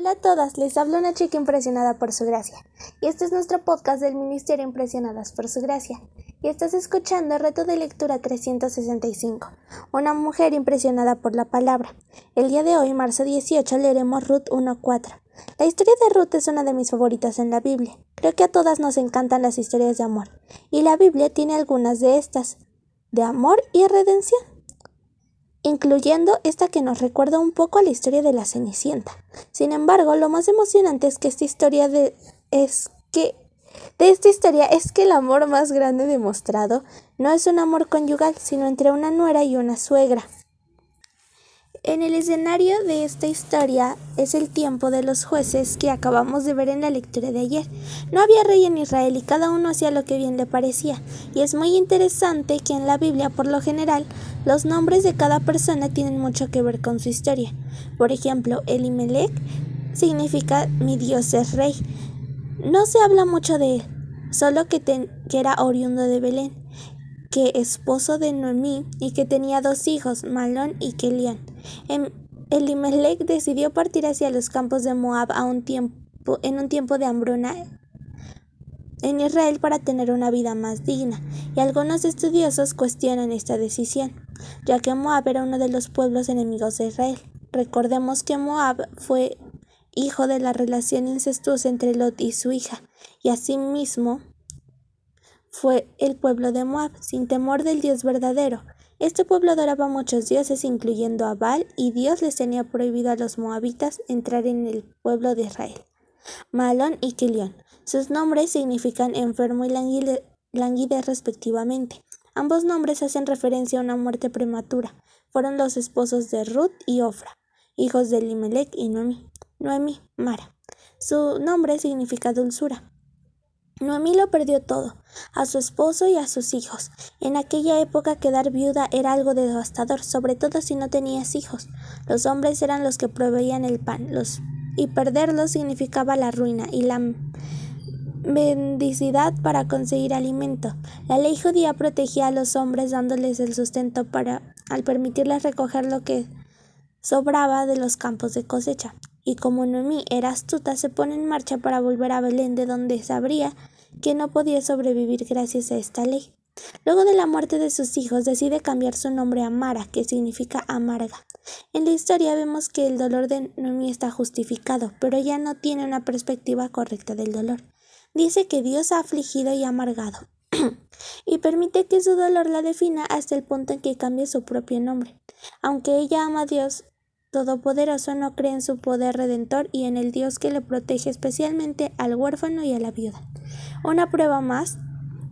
Hola a todas, les habla una chica impresionada por su gracia. Y este es nuestro podcast del Ministerio Impresionadas por su gracia. Y estás escuchando Reto de Lectura 365, una mujer impresionada por la palabra. El día de hoy, marzo 18, leeremos Ruth 1.4. La historia de Ruth es una de mis favoritas en la Biblia. Creo que a todas nos encantan las historias de amor. Y la Biblia tiene algunas de estas, de amor y redención incluyendo esta que nos recuerda un poco a la historia de la Cenicienta. Sin embargo, lo más emocionante es que esta historia de es que de esta historia es que el amor más grande demostrado no es un amor conyugal, sino entre una nuera y una suegra. En el escenario de esta historia es el tiempo de los jueces que acabamos de ver en la lectura de ayer. No había rey en Israel y cada uno hacía lo que bien le parecía. Y es muy interesante que en la Biblia, por lo general, los nombres de cada persona tienen mucho que ver con su historia. Por ejemplo, Elimelech significa mi Dios es rey. No se habla mucho de él, solo que, que era oriundo de Belén, que esposo de Noemí y que tenía dos hijos, Malón y Kelión. Elimelech decidió partir hacia los campos de Moab a un tiempo, en un tiempo de hambruna en Israel para tener una vida más digna, y algunos estudiosos cuestionan esta decisión, ya que Moab era uno de los pueblos enemigos de Israel. Recordemos que Moab fue hijo de la relación incestuosa entre Lot y su hija, y asimismo fue el pueblo de Moab, sin temor del Dios verdadero, este pueblo adoraba a muchos dioses, incluyendo a Baal, y Dios les tenía prohibido a los moabitas entrar en el pueblo de Israel. Malón y Kilión. Sus nombres significan enfermo y languidez respectivamente. Ambos nombres hacen referencia a una muerte prematura. Fueron los esposos de Ruth y Ofra, hijos de Elimelech y Noemi. Noemi, Mara. Su nombre significa dulzura. Noemí lo perdió todo, a su esposo y a sus hijos. En aquella época quedar viuda era algo devastador, sobre todo si no tenías hijos. Los hombres eran los que proveían el pan, los y perderlos significaba la ruina y la bendicidad para conseguir alimento. La ley judía protegía a los hombres dándoles el sustento para al permitirles recoger lo que sobraba de los campos de cosecha. Y como Noemí era astuta, se pone en marcha para volver a Belén, de donde sabría que no podía sobrevivir gracias a esta ley. Luego de la muerte de sus hijos, decide cambiar su nombre a Mara, que significa amarga. En la historia vemos que el dolor de Noemí está justificado, pero ella no tiene una perspectiva correcta del dolor. Dice que Dios ha afligido y amargado, y permite que su dolor la defina hasta el punto en que cambie su propio nombre. Aunque ella ama a Dios, Todopoderoso no cree en su poder redentor y en el Dios que le protege especialmente al huérfano y a la viuda. Una prueba más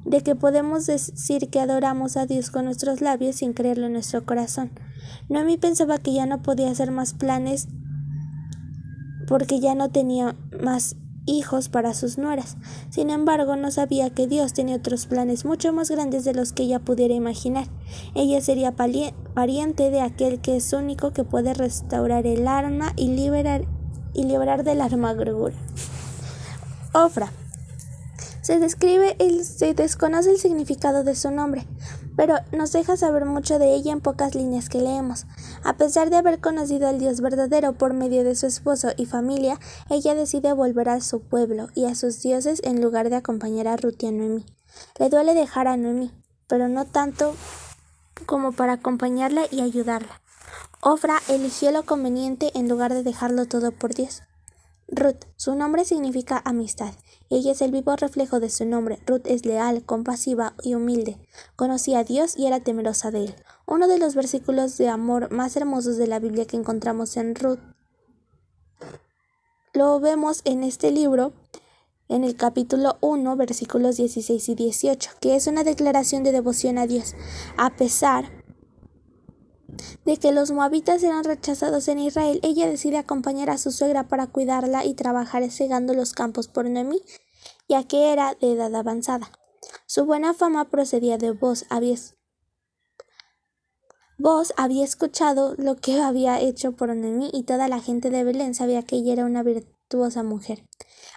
de que podemos decir que adoramos a Dios con nuestros labios sin creerlo en nuestro corazón. Noemi pensaba que ya no podía hacer más planes porque ya no tenía más hijos para sus nueras. Sin embargo, no sabía que Dios tenía otros planes mucho más grandes de los que ella pudiera imaginar. Ella sería pariente de aquel que es único que puede restaurar el alma y liberar y liberar de la. Ofra. Se describe el, se desconoce el significado de su nombre, pero nos deja saber mucho de ella en pocas líneas que leemos. A pesar de haber conocido al Dios verdadero por medio de su esposo y familia, ella decide volver a su pueblo y a sus dioses en lugar de acompañar a Ruth y a Noemí. Le duele dejar a Noemí, pero no tanto como para acompañarla y ayudarla. Ofra eligió lo conveniente en lugar de dejarlo todo por Dios. Ruth, su nombre significa amistad. Ella es el vivo reflejo de su nombre. Ruth es leal, compasiva y humilde. Conocía a Dios y era temerosa de él. Uno de los versículos de amor más hermosos de la Biblia que encontramos en Ruth lo vemos en este libro, en el capítulo 1, versículos 16 y 18, que es una declaración de devoción a Dios, a pesar de que los moabitas eran rechazados en Israel, ella decide acompañar a su suegra para cuidarla y trabajar cegando los campos por Noemí, ya que era de edad avanzada. Su buena fama procedía de vos, había Vos había escuchado lo que había hecho por Noemí y toda la gente de Belén sabía que ella era una mujer.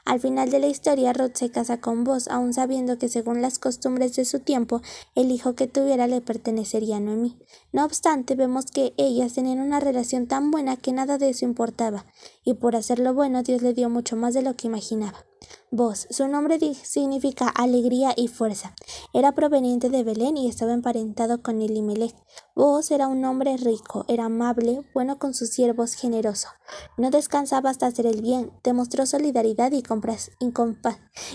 Al final de la historia, Ruth se casa con Boaz, aun sabiendo que según las costumbres de su tiempo, el hijo que tuviera le pertenecería a Noemí. No obstante, vemos que ellas tenían una relación tan buena que nada de eso importaba, y por hacerlo bueno Dios le dio mucho más de lo que imaginaba. Voz. Su nombre significa alegría y fuerza. Era proveniente de Belén y estaba emparentado con Elimelech. Voz era un hombre rico, era amable, bueno con sus siervos, generoso. No descansaba hasta hacer el bien, demostró solidaridad y,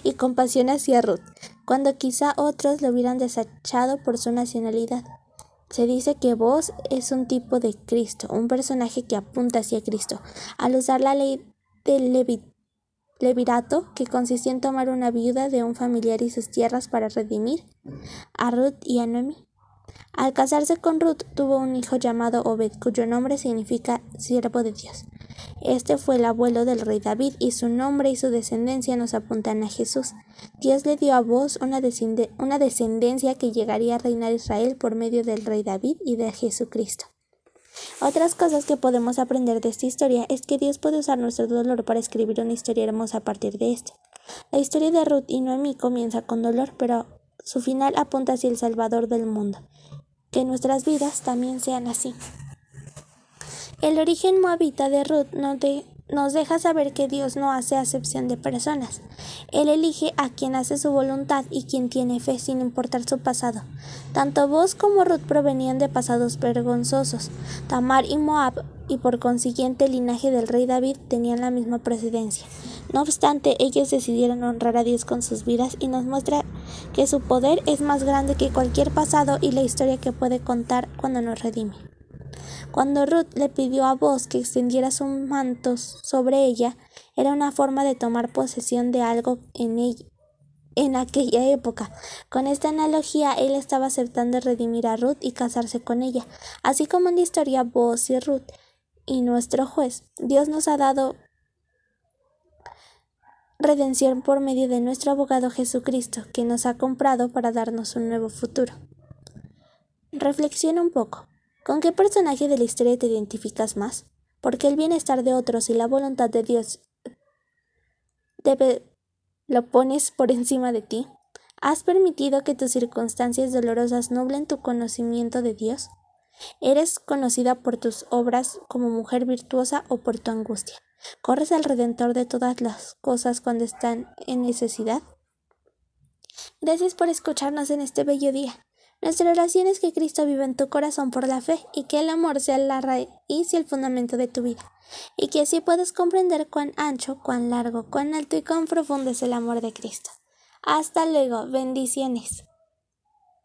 y compasión hacia Ruth, cuando quizá otros lo hubieran desechado por su nacionalidad. Se dice que Vos es un tipo de Cristo, un personaje que apunta hacia Cristo. Al usar la ley del Levit levirato, que consistía en tomar una viuda de un familiar y sus tierras para redimir a Ruth y a Noemi. Al casarse con Ruth tuvo un hijo llamado Obed, cuyo nombre significa siervo de Dios. Este fue el abuelo del rey David y su nombre y su descendencia nos apuntan a Jesús. Dios le dio a vos una, una descendencia que llegaría a reinar Israel por medio del rey David y de Jesucristo. Otras cosas que podemos aprender de esta historia es que Dios puede usar nuestro dolor para escribir una historia hermosa a partir de esto. La historia de Ruth y Noemí comienza con dolor, pero su final apunta hacia el Salvador del mundo. Que nuestras vidas también sean así. El origen moabita de Ruth no, de, nos deja saber que Dios no hace acepción de personas. Él elige a quien hace su voluntad y quien tiene fe sin importar su pasado. Tanto vos como Ruth provenían de pasados vergonzosos. Tamar y Moab, y por consiguiente el linaje del rey David, tenían la misma precedencia. No obstante, ellos decidieron honrar a Dios con sus vidas y nos muestra que su poder es más grande que cualquier pasado y la historia que puede contar cuando nos redime. Cuando Ruth le pidió a Boaz que extendiera sus mantos sobre ella, era una forma de tomar posesión de algo en ella en aquella época. Con esta analogía, él estaba aceptando redimir a Ruth y casarse con ella. Así como en la historia Boaz y Ruth y nuestro juez, Dios nos ha dado redención por medio de nuestro abogado Jesucristo, que nos ha comprado para darnos un nuevo futuro. Reflexiona un poco. ¿Con qué personaje de la historia te identificas más? Porque el bienestar de otros y la voluntad de Dios lo pones por encima de ti. ¿Has permitido que tus circunstancias dolorosas nublen tu conocimiento de Dios? ¿Eres conocida por tus obras como mujer virtuosa o por tu angustia? ¿Corres al Redentor de todas las cosas cuando están en necesidad? Gracias por escucharnos en este bello día. Nuestra oración es que Cristo viva en tu corazón por la fe y que el amor sea la raíz y el fundamento de tu vida, y que así puedas comprender cuán ancho, cuán largo, cuán alto y cuán profundo es el amor de Cristo. Hasta luego, bendiciones.